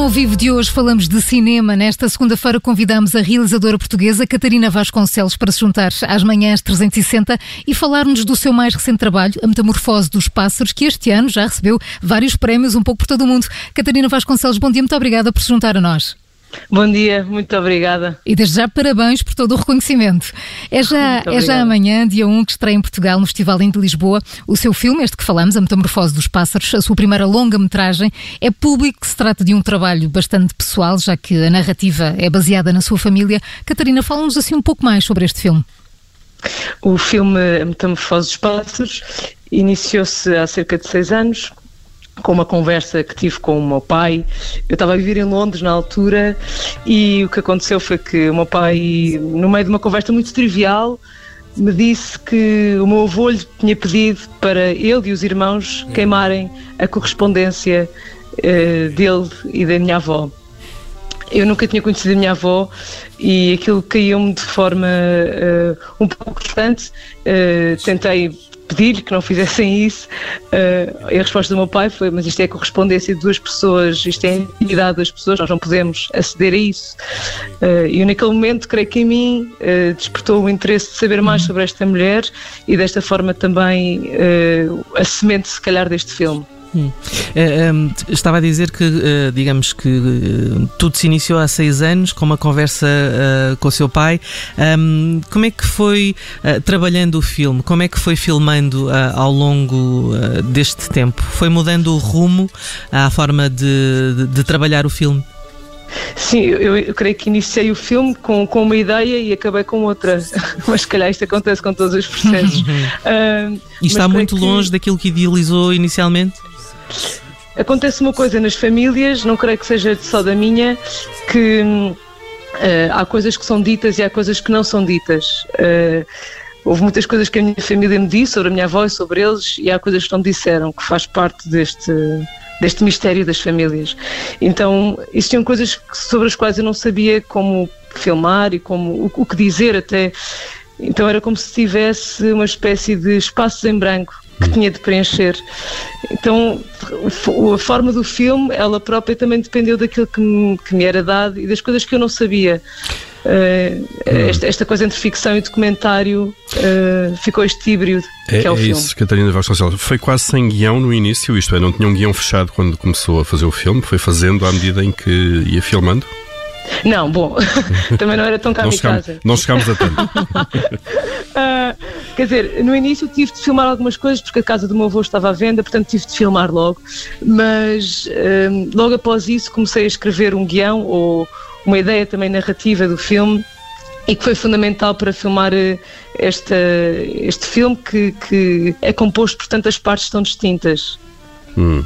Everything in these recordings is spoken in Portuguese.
ao vivo de hoje falamos de cinema. Nesta segunda-feira convidamos a realizadora portuguesa Catarina Vasconcelos para se juntar às manhãs 360 e falar-nos do seu mais recente trabalho, A Metamorfose dos Pássaros, que este ano já recebeu vários prémios um pouco por todo o mundo. Catarina Vasconcelos, bom dia, muito obrigada por se juntar a nós. Bom dia, muito obrigada. E desde já parabéns por todo o reconhecimento. É já, é já amanhã, dia 1, que estreia em Portugal, no Festival de Lisboa, o seu filme, este que falamos, A Metamorfose dos Pássaros, a sua primeira longa-metragem. É público que se trata de um trabalho bastante pessoal, já que a narrativa é baseada na sua família. Catarina, fala-nos assim um pouco mais sobre este filme. O filme A Metamorfose dos Pássaros iniciou-se há cerca de seis anos com uma conversa que tive com o meu pai. Eu estava a viver em Londres na altura e o que aconteceu foi que o meu pai, no meio de uma conversa muito trivial, me disse que o meu avô lhe tinha pedido para ele e os irmãos queimarem a correspondência uh, dele e da minha avó. Eu nunca tinha conhecido a minha avó e aquilo caiu-me de forma uh, um pouco distante. Uh, tentei pedir-lhe que não fizessem isso. Uh, a resposta do meu pai foi: Mas isto é correspondência de duas pessoas, isto é intimidade das pessoas, nós não podemos aceder a isso. Uh, e naquele momento, creio que em mim uh, despertou o interesse de saber mais sobre esta mulher e desta forma também a semente, se calhar, deste filme. Hum. Uh, estava a dizer que, uh, digamos que uh, tudo se iniciou há seis anos com uma conversa com o seu pai. Um, como é que foi trabalhando o filme? Como é que foi filmando ao longo deste tempo? Foi mudando o rumo à forma de, de, de trabalhar o filme? Sim, eu, eu, creio que iniciei o filme com, com uma ideia e acabei com outra. mas se calhar isto acontece com todos os processos. uh, e está muito longe que... daquilo que idealizou inicialmente? Acontece uma coisa nas famílias, não creio que seja só da minha, que uh, há coisas que são ditas e há coisas que não são ditas. Uh, houve muitas coisas que a minha família me disse sobre a minha avó e sobre eles, e há coisas que não disseram, que faz parte deste, deste mistério das famílias. Então, existiam coisas sobre as quais eu não sabia como filmar e como o, o que dizer até. Então era como se tivesse uma espécie de espaços em branco que tinha de preencher. Então, a forma do filme, ela própria também dependeu daquilo que me, que me era dado e das coisas que eu não sabia. Uh, esta, esta, coisa entre ficção e documentário uh, ficou este híbrido é, que é o é filme. isso, Catarina Vasconcelos. Foi quase sem guião no início, isto é, não tinha um guião fechado quando começou a fazer o filme, foi fazendo à medida em que ia filmando? Não, bom, também não era tão kamikaze. Não chegámos, não chegámos a tanto. uh, quer dizer, no início tive de filmar algumas coisas porque a casa do meu avô estava à venda, portanto tive de filmar logo. Mas uh, logo após isso comecei a escrever um guião ou uma ideia também narrativa do filme e que foi fundamental para filmar esta, este filme que, que é composto por tantas partes tão distintas. Hum.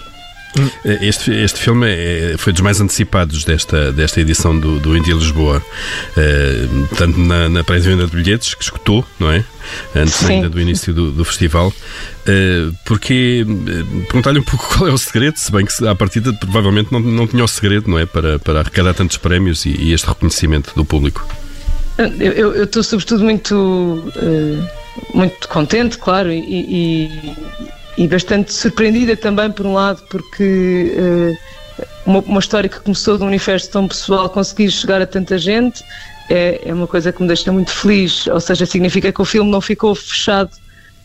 Este, este filme é, foi dos mais antecipados desta, desta edição do, do Indie Lisboa, uh, tanto na, na pré-venda de bilhetes, que escutou, não é? Antes Sim. ainda do início do, do festival. Uh, porque uh, perguntar-lhe um pouco qual é o segredo, se bem que à partida provavelmente não, não tinha o segredo, não é? Para, para arrecadar tantos prémios e, e este reconhecimento do público. Eu estou sobretudo muito, muito contente, claro, e, e e bastante surpreendida também, por um lado, porque uh, uma, uma, história que começou de um universo tão pessoal conseguir chegar a tanta gente é, é uma coisa que me deixa muito feliz. Ou seja, significa que o filme não ficou fechado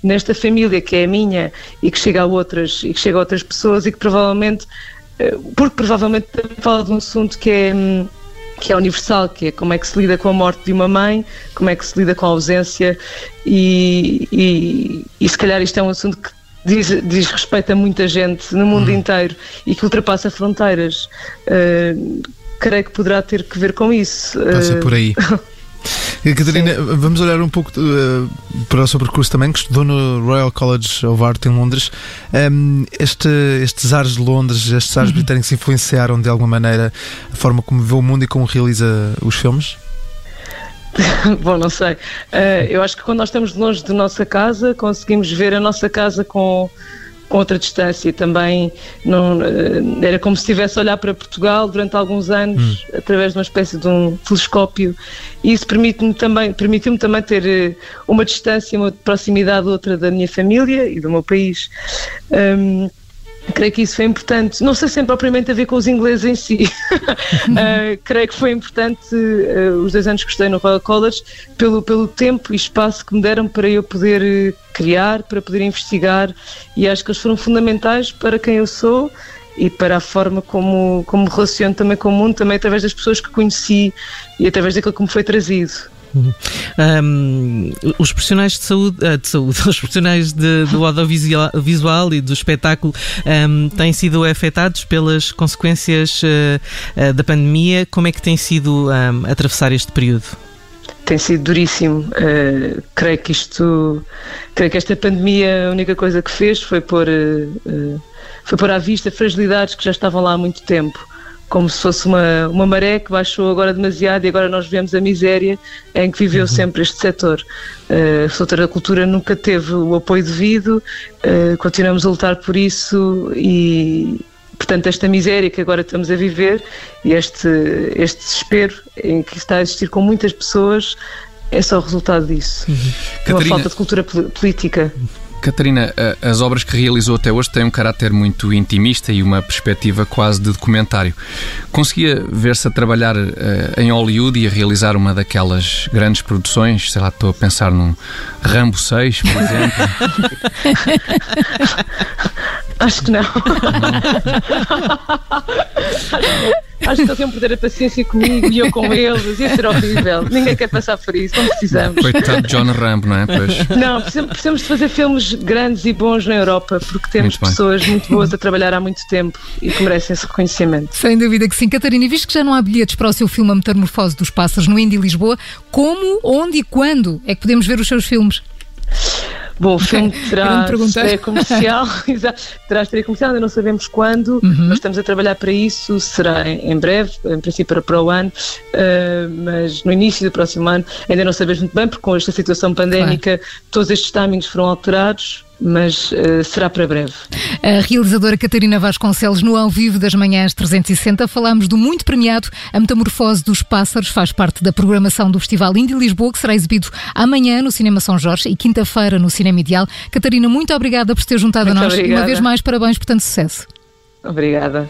nesta família que é a minha e que chega a outras e que chega a outras pessoas e que provavelmente uh, porque provavelmente fala de um assunto que é hum, que é universal, que é como é que se lida com a morte de uma mãe, como é que se lida com a ausência e, e, e se calhar isto é um assunto que diz, diz respeito a muita gente no mundo uhum. inteiro e que ultrapassa fronteiras. Uh, creio que poderá ter que ver com isso. Passa por aí. Catarina, Sim. vamos olhar um pouco uh, para o seu percurso também, que estudou no Royal College of Art em Londres. Um, este, estes ares de Londres, estes ares uhum. britânicos influenciaram de alguma maneira a forma como vê o mundo e como realiza os filmes? Bom, não sei. Uh, eu acho que quando nós estamos longe da nossa casa, conseguimos ver a nossa casa com, com outra distância. Também não, uh, era como se estivesse a olhar para Portugal durante alguns anos, hum. através de uma espécie de um telescópio. E isso permite-me também, permitiu-me também ter uh, uma distância, uma proximidade outra da minha família e do meu país. Um, creio que isso foi importante. Não sei se tem propriamente a ver com os ingleses em si. uh, creio que foi importante uh, os dois anos que estudei no Royal College pelo, pelo tempo e espaço que me deram para eu poder criar, para poder investigar e acho que eles foram fundamentais para quem eu sou e para a forma como, como me relaciono também com o mundo, também através das pessoas que conheci e através daquilo que me foi trazido. Um, os profissionais de saúde, uh, de saúde os profissionais de, do audiovisual visual e do espetáculo um, têm sido afetados pelas consequências uh, uh, da pandemia. Como é que tem sido um, atravessar este período? Tem sido duríssimo. creio que isto, creio que esta pandemia a única coisa que fez foi pôr, foi pôr à vista fragilidades que já estavam lá há muito tempo como se fosse uma, uma maré que baixou agora demasiado e agora nós vemos a miséria em que viveu uhum. sempre este setor. Uh, o setor da cultura nunca teve o apoio devido, uh, continuamos a lutar por isso e, portanto, esta miséria que agora estamos a viver e este, este desespero em que está a existir com muitas pessoas é só o resultado disso. Uhum. Uma Catarina... falta de cultura política. Catarina, as obras que realizou até hoje têm um caráter muito intimista e uma perspectiva quase de documentário. Conseguia ver-se a trabalhar em Hollywood e a realizar uma daquelas grandes produções? Sei lá, estou a pensar num Rambo 6, por exemplo. Acho que não. Acho que eles iam perder a paciência comigo e eu com eles. Ia ser horrível. Ninguém quer passar por isso. Não precisamos. Coitado de John Rambo, não é? Pois. Não, precisamos de fazer filmes grandes e bons na Europa porque temos muito pessoas muito boas a trabalhar há muito tempo e que merecem esse reconhecimento. Sem dúvida que sim. Catarina, visto que já não há bilhetes para o seu filme A Metamorfose dos Pássaros no Indy Lisboa, como, onde e quando é que podemos ver os seus filmes? Bom, o filme terá estreia comercial, terá estreia comercial, ainda não sabemos quando, uhum. mas estamos a trabalhar para isso, será em, breve, em princípio para, para o ano, uh, mas no início do próximo ano, ainda não sabemos muito bem, porque com esta situação pandémica claro. todos estes timings foram alterados, mas uh, será para breve. A realizadora Catarina Vasconcelos, no ao vivo das manhãs 360, falamos do muito premiado A Metamorfose dos Pássaros, faz parte da programação do Festival Indy Lisboa, que será exibido amanhã no Cinema São Jorge e quinta-feira no Cinema Ideal. Catarina, muito obrigada por ter juntado muito a nós. Obrigada. Uma vez mais, parabéns por tanto sucesso. Obrigada.